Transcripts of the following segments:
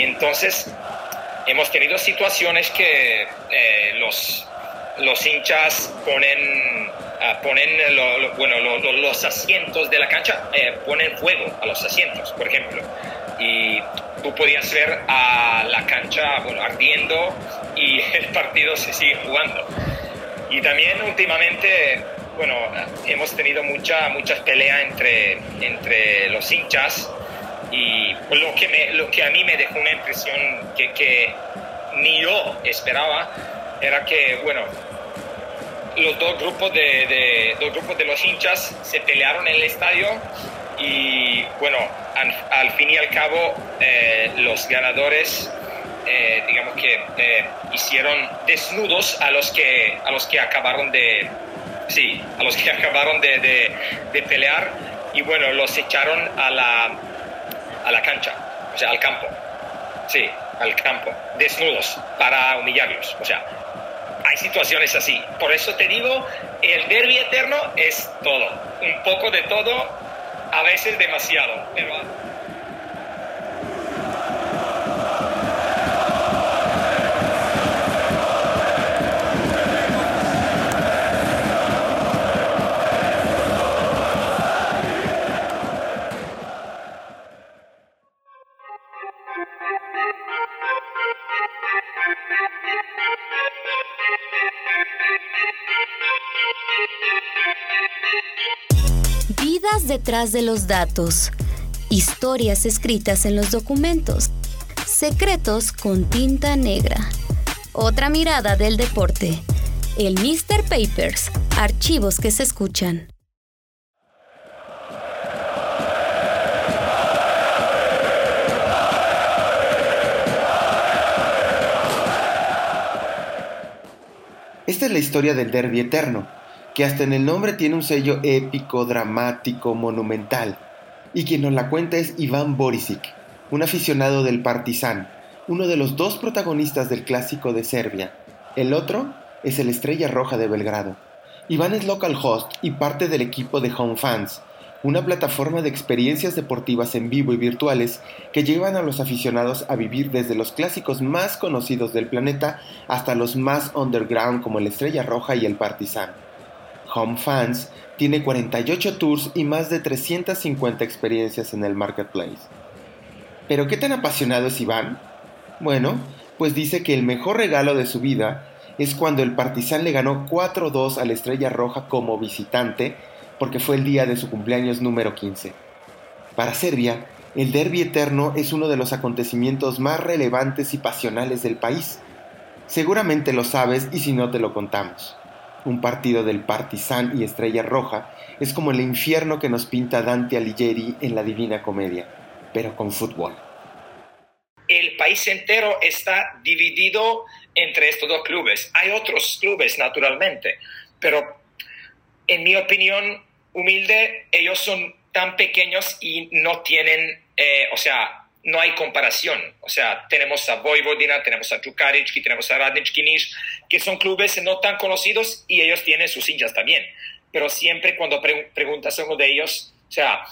Y entonces hemos tenido situaciones que eh, los, los hinchas ponen, ah, ponen bueno, los asientos de la cancha, eh, ponen fuego a los asientos, por ejemplo. Y tú podías ver a la cancha bueno, ardiendo y el partido se sigue jugando. Y también últimamente, bueno, hemos tenido mucha, muchas peleas entre, entre los hinchas y lo que, me, lo que a mí me dejó una impresión que, que ni yo esperaba era que, bueno, los dos grupos de, de, dos grupos de los hinchas se pelearon en el estadio y bueno, al, fin y al cabo eh, los ganadores eh, digamos que eh, hicieron desnudos a los que a los que acabaron de sí a los que acabaron de, de, pelear y bueno los echaron a la a la cancha o sea al campo. Sí al campo. Desnudos para humillarlos o sea hay situaciones así. Por eso te digo el derby eterno es todo. Un poco de todo a veces demasiado pero detrás de los datos, historias escritas en los documentos, secretos con tinta negra. Otra mirada del deporte. El Mr. Papers, archivos que se escuchan. Esta es la historia del Derby Eterno, que hasta en el nombre tiene un sello épico, dramático, monumental. Y quien nos la cuenta es Iván Borisic, un aficionado del Partizan, uno de los dos protagonistas del clásico de Serbia. El otro es el Estrella Roja de Belgrado. Iván es local host y parte del equipo de Home Fans, una plataforma de experiencias deportivas en vivo y virtuales que llevan a los aficionados a vivir desde los clásicos más conocidos del planeta hasta los más underground como el Estrella Roja y el Partizan. Home Fans tiene 48 tours y más de 350 experiencias en el marketplace. ¿Pero qué tan apasionado es Iván? Bueno, pues dice que el mejor regalo de su vida es cuando el Partizan le ganó 4-2 a la Estrella Roja como visitante porque fue el día de su cumpleaños número 15. Para Serbia, el Derby Eterno es uno de los acontecimientos más relevantes y pasionales del país. Seguramente lo sabes y si no te lo contamos un partido del Partizan y Estrella Roja, es como el infierno que nos pinta Dante Alighieri en la Divina Comedia, pero con fútbol. El país entero está dividido entre estos dos clubes. Hay otros clubes, naturalmente, pero en mi opinión humilde, ellos son tan pequeños y no tienen, eh, o sea, no hay comparación. O sea, tenemos a Vojvodina, tenemos a y tenemos a Radnički Kinish, que son clubes no tan conocidos y ellos tienen sus hinchas también. Pero siempre cuando preguntas a uno de ellos, o sea,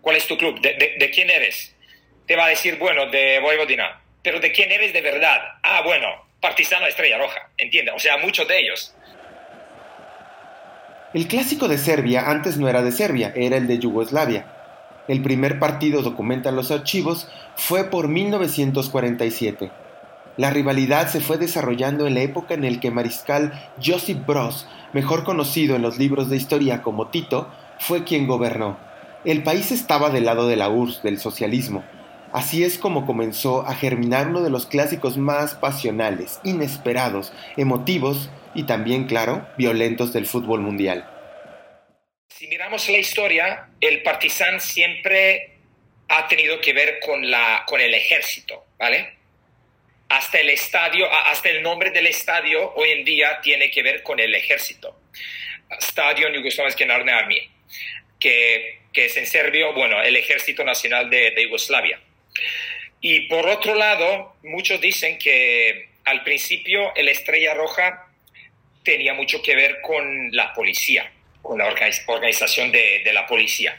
¿cuál es tu club? ¿De, quién eres? Te va a decir, bueno, de Vojvodina. Pero ¿de quién eres de verdad? Ah, bueno, Partizano Estrella Roja, entiende. O sea, muchos de ellos. El clásico de Serbia antes no era de Serbia, era el de Yugoslavia el primer partido, documentan los archivos, fue por 1947. La rivalidad se fue desarrollando en la época en la que Mariscal Josip Broz, mejor conocido en los libros de historia como Tito, fue quien gobernó. El país estaba del lado de la URSS, del socialismo. Así es como comenzó a germinar uno de los clásicos más pasionales, inesperados, emotivos y también, claro, violentos del fútbol mundial. Si miramos la historia, el Partizan siempre ha tenido que ver con, la, con el ejército, ¿vale? Hasta el estadio, hasta el nombre del estadio hoy en día tiene que ver con el ejército. Stadion Yugoslavski Narodne Armije, que, que es en serbio, bueno, el Ejército Nacional de, de Yugoslavia. Y por otro lado, muchos dicen que al principio el Estrella Roja tenía mucho que ver con la policía con la organización de, la policía.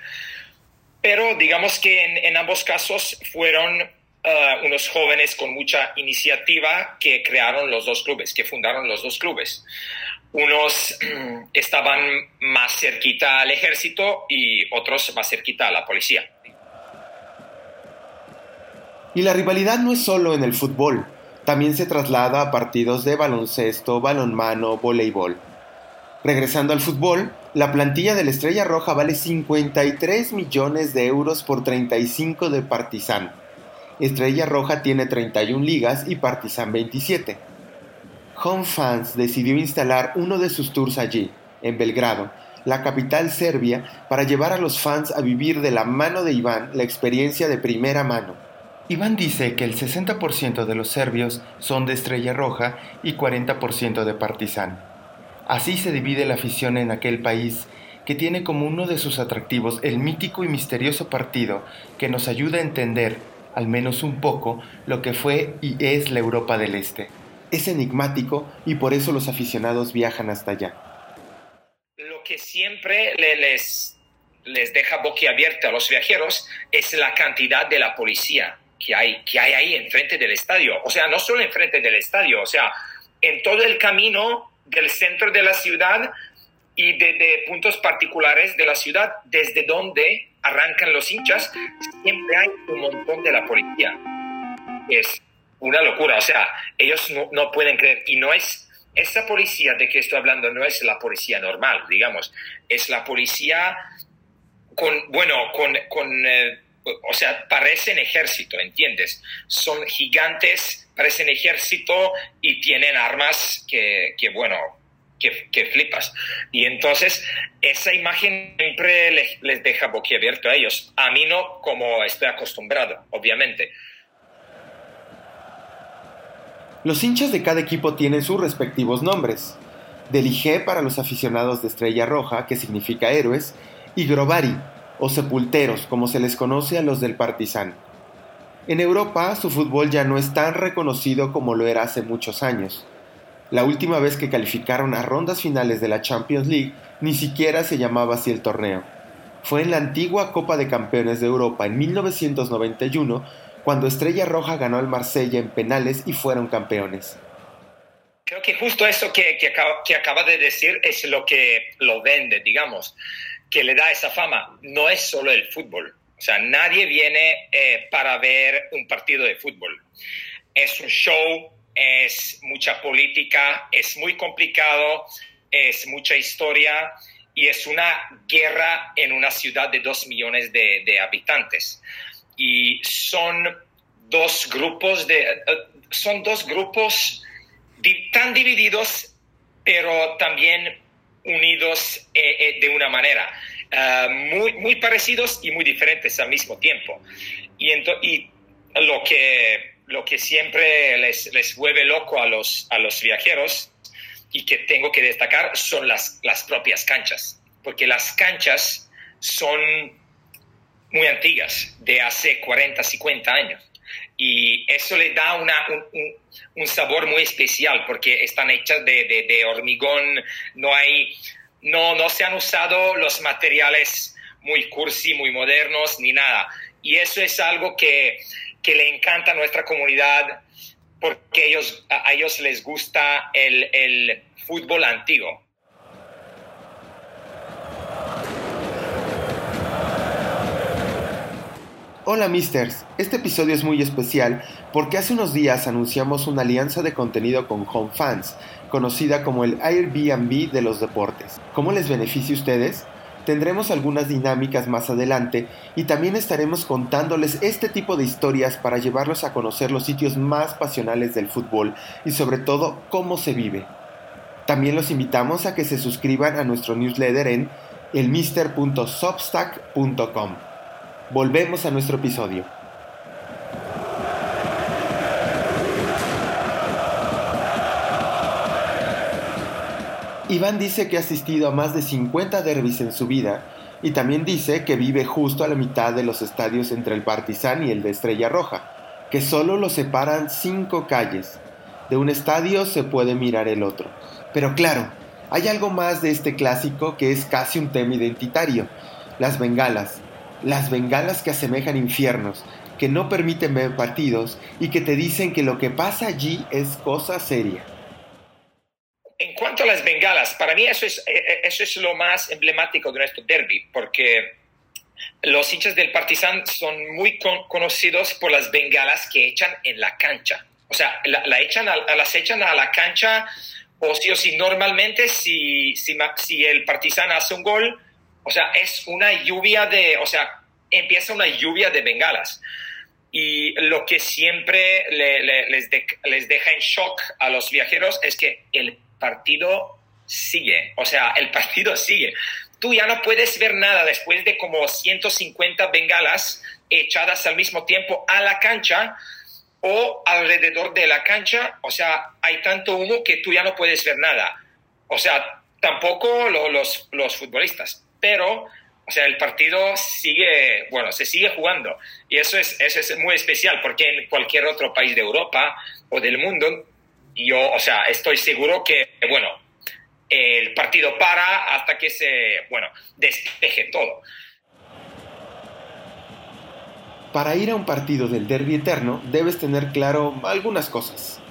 pero digamos que en, ambos casos fueron uh, unos jóvenes con mucha iniciativa que crearon los dos clubes, que fundaron los dos clubes. Unos estaban más cerquita al ejército y otros más cerquita a la policía. Y la rivalidad no es solo en el fútbol, también se traslada a partidos de baloncesto, balonmano, voleibol. Regresando al fútbol, la plantilla de la Estrella Roja vale 53 millones de euros por 35 de Partizan. Estrella Roja tiene 31 ligas y Partizan 27. Home Fans decidió instalar uno de sus tours allí, en Belgrado, la capital serbia, para llevar a los fans a vivir de la mano de Iván la experiencia de primera mano. Iván dice que el 60% de los serbios son de Estrella Roja y 40% de Partizan. Así se divide la afición en aquel país que tiene como uno de sus atractivos el mítico y misterioso partido que nos ayuda a entender, al menos un poco, lo que fue y es la Europa del Este. Es enigmático y por eso los aficionados viajan hasta allá. Lo que siempre les, les deja boquiabierta a los viajeros es la cantidad de la policía que hay, que hay ahí enfrente del estadio. O sea, no solo enfrente del estadio, o sea, en todo el camino del centro de la ciudad y de, puntos particulares de la ciudad, desde donde arrancan los hinchas, siempre hay un montón de la policía. Es una locura, o sea, ellos no, pueden creer, y no es, esa policía de que estoy hablando no es la policía normal, digamos, es la policía con, bueno, con, con eh, o sea, parecen ejército, ¿entiendes? Son gigantes, parecen ejército y tienen armas que, que bueno, que, flipas. Y entonces, esa imagen siempre les, les deja boquiabierto a ellos. A mí no, como estoy acostumbrado, obviamente. Los hinchas de cada equipo tienen sus respectivos nombres. Delige para los aficionados de Estrella Roja, que significa héroes, y Grovari, o sepulteros, como se les conoce a los del Partizan. En Europa, su fútbol ya no es tan reconocido como lo era hace muchos años. La última vez que calificaron a rondas finales de la Champions League ni siquiera se llamaba así el torneo. Fue en la antigua Copa de Campeones de Europa en 1991 cuando Estrella Roja ganó al Marsella en penales y fueron campeones. Creo que justo eso que, que, que acaba de decir es lo que lo vende, digamos que le da esa fama no es solo el fútbol. O sea, nadie viene eh, para ver un partido de fútbol. Es un show, es mucha política, es muy complicado, es mucha historia y es una guerra en una ciudad de dos millones de, habitantes. Y son dos grupos de, eh, son dos grupos tan divididos, pero también unidos eh, eh, de una manera. Ah, muy, muy parecidos y muy diferentes al mismo tiempo. Y, y lo, que, lo que siempre les, les vuelve loco a los, a los viajeros y que tengo que destacar son las, las propias canchas, porque las canchas son muy antiguas, de hace 40, 50 años. Y eso le da una, un, un, sabor muy especial porque están hechas de, de, de hormigón, no hay, no, no se han usado los materiales muy cursi, muy modernos, ni nada. Y eso es algo que, que le encanta a nuestra comunidad porque ellos, a ellos les gusta el, el fútbol antiguo. Hola Misters, este episodio es muy especial porque hace unos días anunciamos una alianza de contenido con Home Fans, conocida como el Airbnb de los deportes. ¿Cómo les beneficia a ustedes? Tendremos algunas dinámicas más adelante y también estaremos contándoles este tipo de historias para llevarlos a conocer los sitios más pasionales del fútbol y sobre todo cómo se vive. También los invitamos a que se suscriban a nuestro newsletter en elmister.substack.com. Volvemos a nuestro episodio. Iván dice que ha asistido a más de 50 derbis en su vida y también dice que vive justo a la mitad de los estadios entre el Partizan y el de Estrella Roja, que solo lo separan cinco calles. De un estadio se puede mirar el otro. Pero claro, hay algo más de este clásico que es casi un tema identitario, las bengalas, las bengalas que asemejan infiernos, que no permiten ver partidos y que te dicen que lo que pasa allí es cosa seria. En cuanto a las bengalas, para mí eso es, eh, eh, eso es lo más emblemático de nuestro derby, porque los hinchas del Partizan son muy conocidos por las bengalas que echan en la cancha. O sea, la, echan las echan a la cancha o sí o sí, normalmente si, si, si el Partizan hace un gol, o sea, es una lluvia de, o sea, empieza una lluvia de bengalas. Y lo que siempre les, les deja en shock a los viajeros es que el partido sigue, o sea, el partido sigue. Tú ya no puedes ver nada después de como 150 bengalas echadas al mismo tiempo a la cancha o alrededor de la cancha, o sea, hay tanto humo que tú ya no puedes ver nada. O sea, tampoco los, los futbolistas, pero o sea, el partido sigue, bueno, se sigue jugando. Y eso es, eso es muy especial porque en cualquier otro país de Europa o del mundo, yo, o sea, estoy seguro que, bueno, el partido para hasta que se, bueno, despeje todo. Para ir a un partido del derby eterno debes tener claro algunas cosas.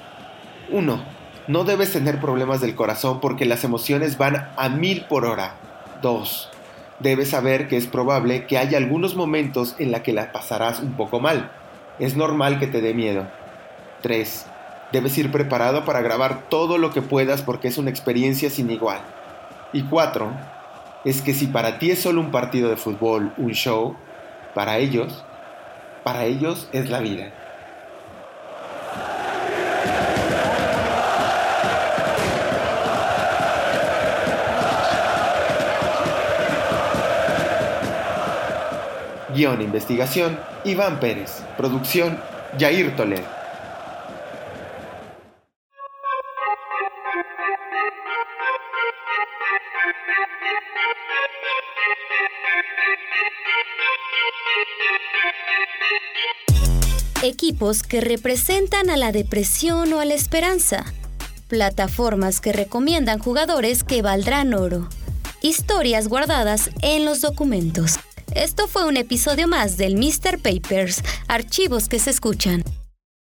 1. No debes tener problemas del corazón porque las emociones van a mil por hora. 2 debes saber que es probable que haya algunos momentos en la que la pasarás un poco mal. Es normal que te dé miedo. 3. Debes ir preparado para grabar todo lo que puedas porque es una experiencia sin igual. Y 4. Es que si para ti es solo un partido de fútbol, un show, para ellos, para ellos es la vida. Guión e investigación, Iván Pérez. Producción, Jair Toledo. Equipos que representan a la depresión o a la esperanza. Plataformas que recomiendan jugadores que valdrán oro. Historias guardadas en los documentos. Esto fue un episodio más del Mr. Papers, archivos que se escuchan.